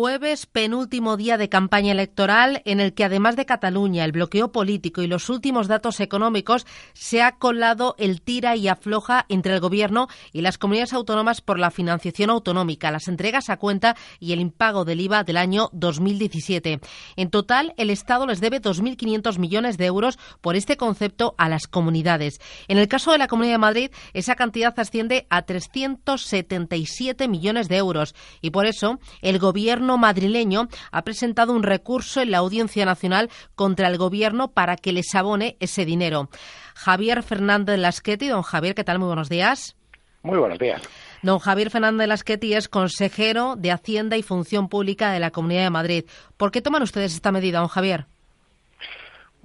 Jueves, penúltimo día de campaña electoral en el que además de Cataluña, el bloqueo político y los últimos datos económicos, se ha colado el tira y afloja entre el Gobierno y las comunidades autónomas por la financiación autonómica, las entregas a cuenta y el impago del IVA del año 2017. En total, el Estado les debe 2.500 millones de euros por este concepto a las comunidades. En el caso de la Comunidad de Madrid, esa cantidad asciende a 377 millones de euros y por eso el Gobierno gobierno madrileño ha presentado un recurso en la Audiencia Nacional contra el gobierno para que les abone ese dinero. Javier Fernández Lasqueti, don Javier, ¿qué tal? Muy buenos días. Muy buenos días. Don Javier Fernández Lasqueti es consejero de Hacienda y Función Pública de la Comunidad de Madrid. ¿Por qué toman ustedes esta medida, don Javier?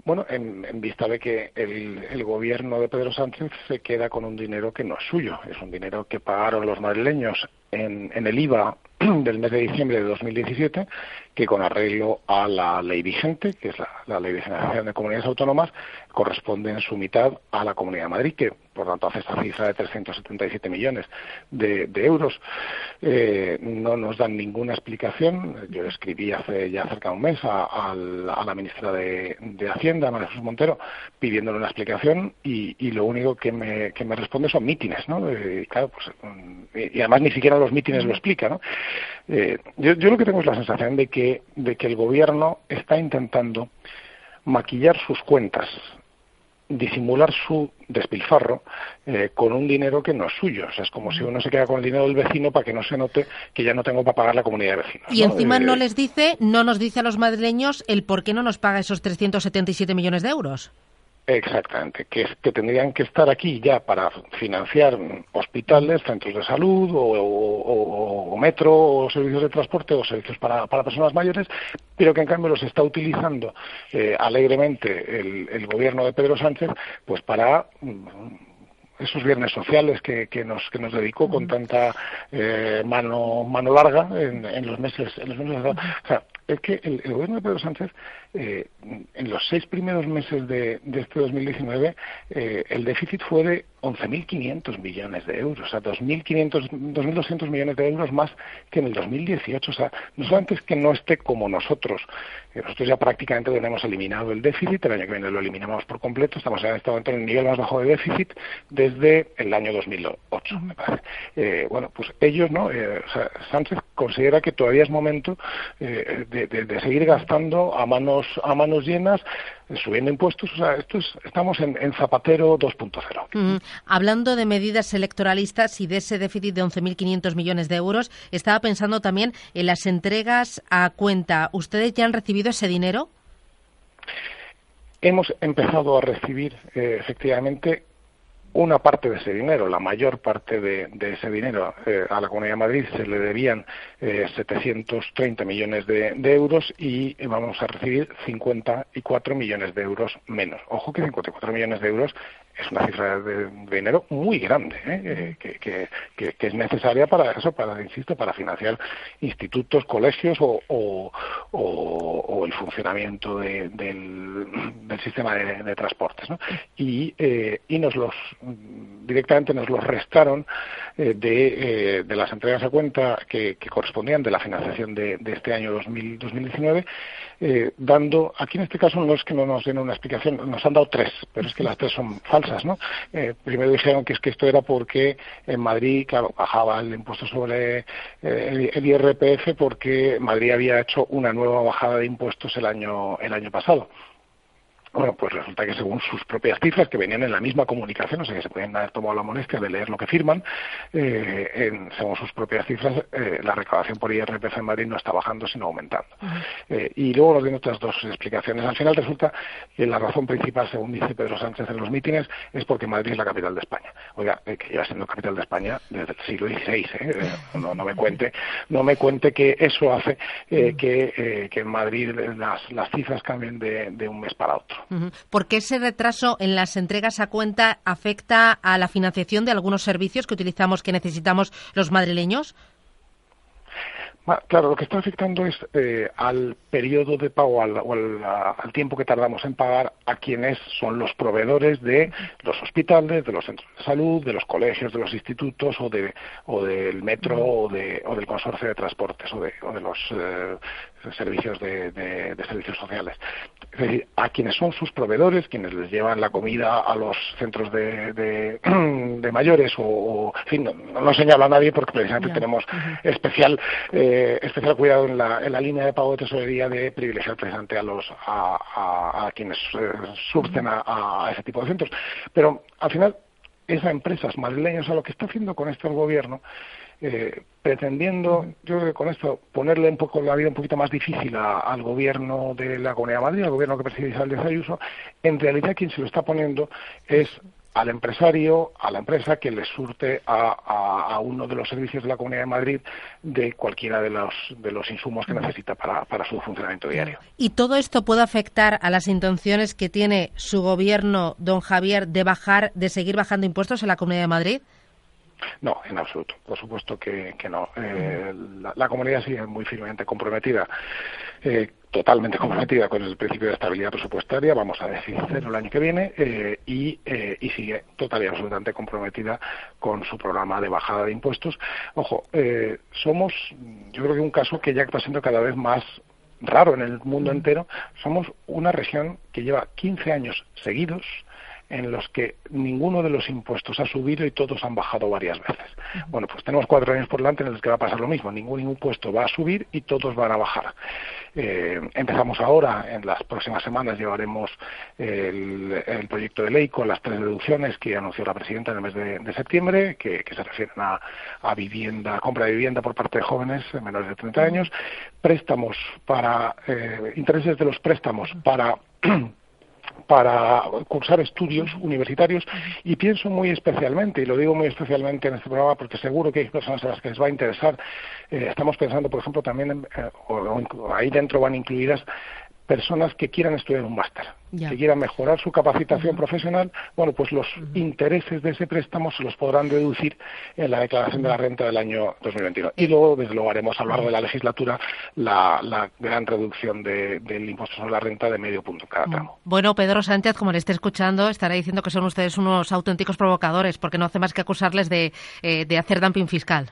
Bueno, en, vista de que el, el, gobierno de Pedro Sánchez se queda con un dinero que no es suyo, es un dinero que pagaron los madrileños en, en el IVA del mes de diciembre de 2017 que con arreglo a la ley vigente, que es la, ley de generación de comunidades autónomas, corresponde en su mitad a la Comunidad de Madrid, que por tanto hace esta cifra de 377 millones de, euros. Eh, no nos dan ninguna explicación. Yo escribí hace ya cerca de un mes a, la ministra de, Hacienda, María Jesús Montero, pidiéndole una explicación y, lo único que me, responde son mítines, ¿no? Claro, pues, y además ni siquiera los mítines lo explica, ¿no? Eh, yo, yo lo que tengo es la sensación de que de que el gobierno está intentando maquillar sus cuentas, disimular su despilfarro eh, con un dinero que no es suyo. O sea, es como si uno se queda con el dinero del vecino para que no se note que ya no tengo para pagar la comunidad de vecinos. Y encima no eh, les dice, no nos dice a los madrileños el por qué no nos paga esos 377 millones de euros. Exactamente, que, que tendrían que estar aquí ya para financiar hospitales, centros de salud o, metro o servicios de transporte o servicios para, para, personas mayores, pero que en cambio los está utilizando eh, alegremente el, el, gobierno de Pedro Sánchez pues para mm, esos viernes sociales que, que, nos, que nos dedicó con tanta eh, mano, mano larga en, en, los meses. En los meses o sea, es que el, gobierno de Pedro Sánchez, eh, en los seis primeros meses de, de este 2019, eh, el déficit fue de 11.500 millones de euros, o sea, 2.500, 2.200 millones de euros más que en el 2018. O sea, no solamente es que no esté como nosotros, eh, nosotros ya prácticamente tenemos eliminado el déficit, el año que viene lo eliminamos por completo, estamos en este momento en el nivel más bajo de déficit desde el año 2008, me parece. Eh, bueno, pues ellos, ¿no? Eh, o sea, Sánchez considera que todavía es momento de, de, seguir gastando a manos, a manos llenas, subiendo impuestos, o sea, esto es, estamos en, en Zapatero 2.0. Hablando de medidas electoralistas y de ese déficit de 11.500 millones de euros, estaba pensando también en las entregas a cuenta. ¿Ustedes ya han recibido ese dinero? Hemos empezado a recibir, eh, efectivamente, una parte de ese dinero, la mayor parte de, ese dinero eh, a la Comunidad de Madrid se le debían eh, 730 millones de, euros y vamos a recibir 54 millones de euros menos. Ojo que 54 millones de euros es una cifra de, dinero muy grande ¿eh? que, que, que, es necesaria para eso, para insisto, para financiar institutos, colegios o, o, o, el funcionamiento de, del, del, sistema de, transportes, ¿no? Y, eh, y nos los directamente nos los restaron eh, de, eh, de, las entregas a cuenta que, que correspondían de la financiación de, de este año 2000, 2019 eh, dando, aquí en este caso no es que no nos den una explicación, nos han dado tres, pero es que las tres son falsas, ¿no? Eh, primero dijeron que es que esto era porque en Madrid, bajaba el impuesto sobre el, IRPF porque Madrid había hecho una nueva bajada de impuestos el año, el año pasado. Bueno, pues resulta que según sus propias cifras, que venían en la misma comunicación, o sea que se pueden haber tomado la molestia de leer lo que firman, eh, en, según sus propias cifras, eh, la recaudación por IRPF en Madrid no está bajando, sino aumentando. eh, y luego nos vienen otras dos explicaciones. Al final resulta que la razón principal, según dice Pedro Sánchez en los mítines, es porque Madrid es la capital de España. Oiga, que lleva siendo capital de España desde el siglo XVI, no, no, me cuente, no me cuente que eso hace que, que en Madrid las, las cifras cambien de, de un mes para otro. ¿Por qué ese retraso en las entregas a cuenta afecta a la financiación de algunos servicios que utilizamos, que necesitamos los madrileños? Claro, lo que está afectando es eh, al periodo de pago al, o al, tiempo que tardamos en pagar a quienes son los proveedores de los hospitales, de los centros de salud, de los colegios, de los institutos o, de, o del metro o, de, o del consorcio de transportes o de, o de los eh, servicios de, servicios sociales. Es decir, a quienes son sus proveedores, quienes les llevan la comida a los centros de, mayores o, en fin, no, no, señalo a nadie porque precisamente tenemos especial eh, especial cuidado en la, en la línea de pago de tesorería de privilegiar precisamente a los a, a, quienes eh, surgen a, ese tipo de centros. Pero al final esas empresas madrileñas a lo que está haciendo con esto el gobierno eh, pretendiendo, yo creo que con esto, ponerle un poco la vida un poquito más difícil al gobierno de la Comunidad de Madrid, al gobierno que preside Isabel de Ayuso, en realidad quien se lo está poniendo es al empresario, a la empresa que le surte a, uno de los servicios de la Comunidad de Madrid de cualquiera de los, de los insumos que necesita para, para su funcionamiento diario. ¿Y todo esto puede afectar a las intenciones que tiene su gobierno, don Javier, de bajar, de seguir bajando impuestos en la Comunidad de Madrid? No, en absoluto. Por supuesto que, no. Eh, la, comunidad sigue muy firmemente comprometida, eh, totalmente comprometida con el principio de estabilidad presupuestaria, vamos a decir cero el año que viene, eh, y, y, sigue total y absolutamente comprometida con su programa de bajada de impuestos. Ojo, somos, yo creo que un caso que ya está siendo cada vez más raro en el mundo entero. Somos una región que lleva 15 años seguidos en los que ninguno de los impuestos ha subido y todos han bajado varias veces. Bueno, pues tenemos cuatro años por delante en los que va a pasar lo mismo. Ningún impuesto va a subir y todos van a bajar. Eh, empezamos ahora, en las próximas semanas llevaremos el, proyecto de ley con las tres deducciones que anunció la presidenta en el mes de, septiembre, que, se refieren a, vivienda, compra de vivienda por parte de jóvenes menores de 30 años, préstamos para, eh, intereses de los préstamos para para cursar estudios universitarios y pienso muy especialmente, y lo digo muy especialmente en este programa porque seguro que hay personas a las que les va a interesar, eh, estamos pensando, por ejemplo, también, en, eh, ahí dentro van incluidas personas que quieran estudiar un máster, que quieran mejorar su capacitación profesional, bueno, pues los intereses de ese préstamo se los podrán deducir en la declaración de la renta del año 2021. Y luego, desde luego, haremos a lo largo de la legislatura la, gran reducción del impuesto sobre la renta de medio punto cada tramo. Bueno, Pedro Sánchez, como le esté escuchando, estará diciendo que son ustedes unos auténticos provocadores, porque no hace más que acusarles de, eh, de hacer dumping fiscal.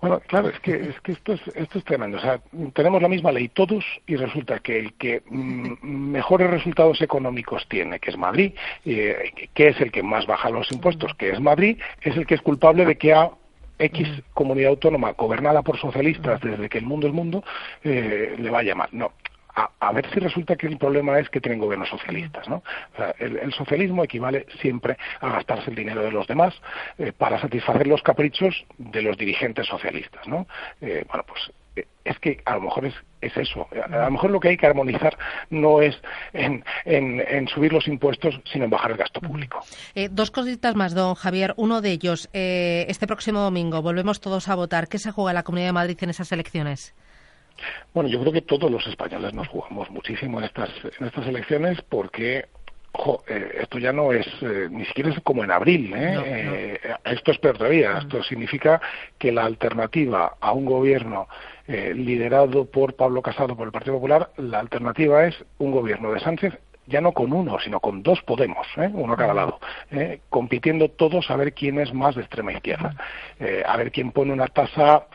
Bueno, claro, es que, es que esto, es, esto es tremendo. O sea, tenemos la misma ley todos y resulta que el que mm, mejores resultados económicos tiene, que es Madrid, eh, que es el que más baja los impuestos, que es Madrid, es el que es culpable de que a X comunidad autónoma gobernada por socialistas desde que el mundo es mundo eh, le vaya mal. No, a, ver si resulta que el problema es que tienen gobiernos socialistas. ¿no? el, socialismo equivale siempre a gastarse el dinero de los demás eh, para satisfacer los caprichos de los dirigentes socialistas. ¿no? Eh, bueno, pues eh, es que a lo mejor es, es, eso. A lo mejor lo que hay que armonizar no es en, en, subir los impuestos, sino en bajar el gasto público. dos cositas más, don Javier. Uno de ellos, este próximo domingo volvemos todos a votar. ¿Qué se juega la Comunidad de Madrid en esas elecciones? Bueno, yo creo que todos los españoles nos jugamos muchísimo en estas, en estas elecciones porque eh, esto ya no es, eh, ni siquiera es como en abril, ¿eh? esto es peor todavía, esto significa que la alternativa a un gobierno liderado por Pablo Casado, por el Partido Popular, la alternativa es un gobierno de Sánchez ya no con uno, sino con dos Podemos, uno a cada lado, compitiendo todos a ver quién es más de extrema izquierda, a ver quién pone una tasa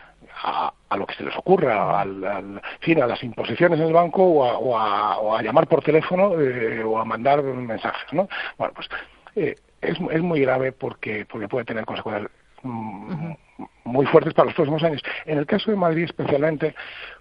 a, a, lo que se les ocurra, al, fin, a las imposiciones en el banco o a, o a, llamar por teléfono eh, o a mandar mensajes, ¿no? Bueno, pues eh, es, es muy grave porque, porque puede tener consecuencias mm, muy fuertes para los próximos años. En el caso de Madrid especialmente,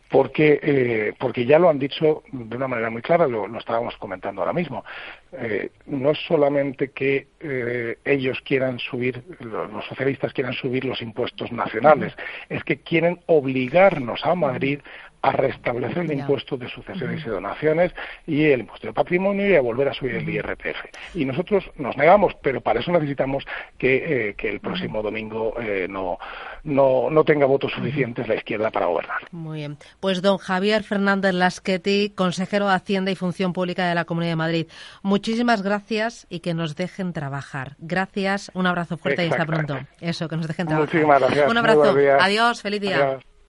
porque, eh, porque ya lo han dicho de una manera muy clara, lo, estábamos comentando ahora mismo. Eh, no es solamente que eh, ellos quieran subir, los socialistas quieran subir los impuestos nacionales, es que quieren obligarnos a Madrid a restablecer el impuesto de sucesiones y donaciones y el impuesto de patrimonio y a volver a subir el IRPF. Y nosotros nos negamos, pero para eso necesitamos que, que el próximo domingo no, no, no tenga votos suficientes la izquierda para gobernar. Muy bien. Pues don Javier Fernández Lasqueti, consejero de Hacienda y Función Pública de la Comunidad de Madrid. Muchísimas gracias y que nos dejen trabajar. Gracias, un abrazo fuerte y hasta pronto. Eso, que nos dejen trabajar. Muchísimas gracias. Un abrazo. Adiós, feliz día.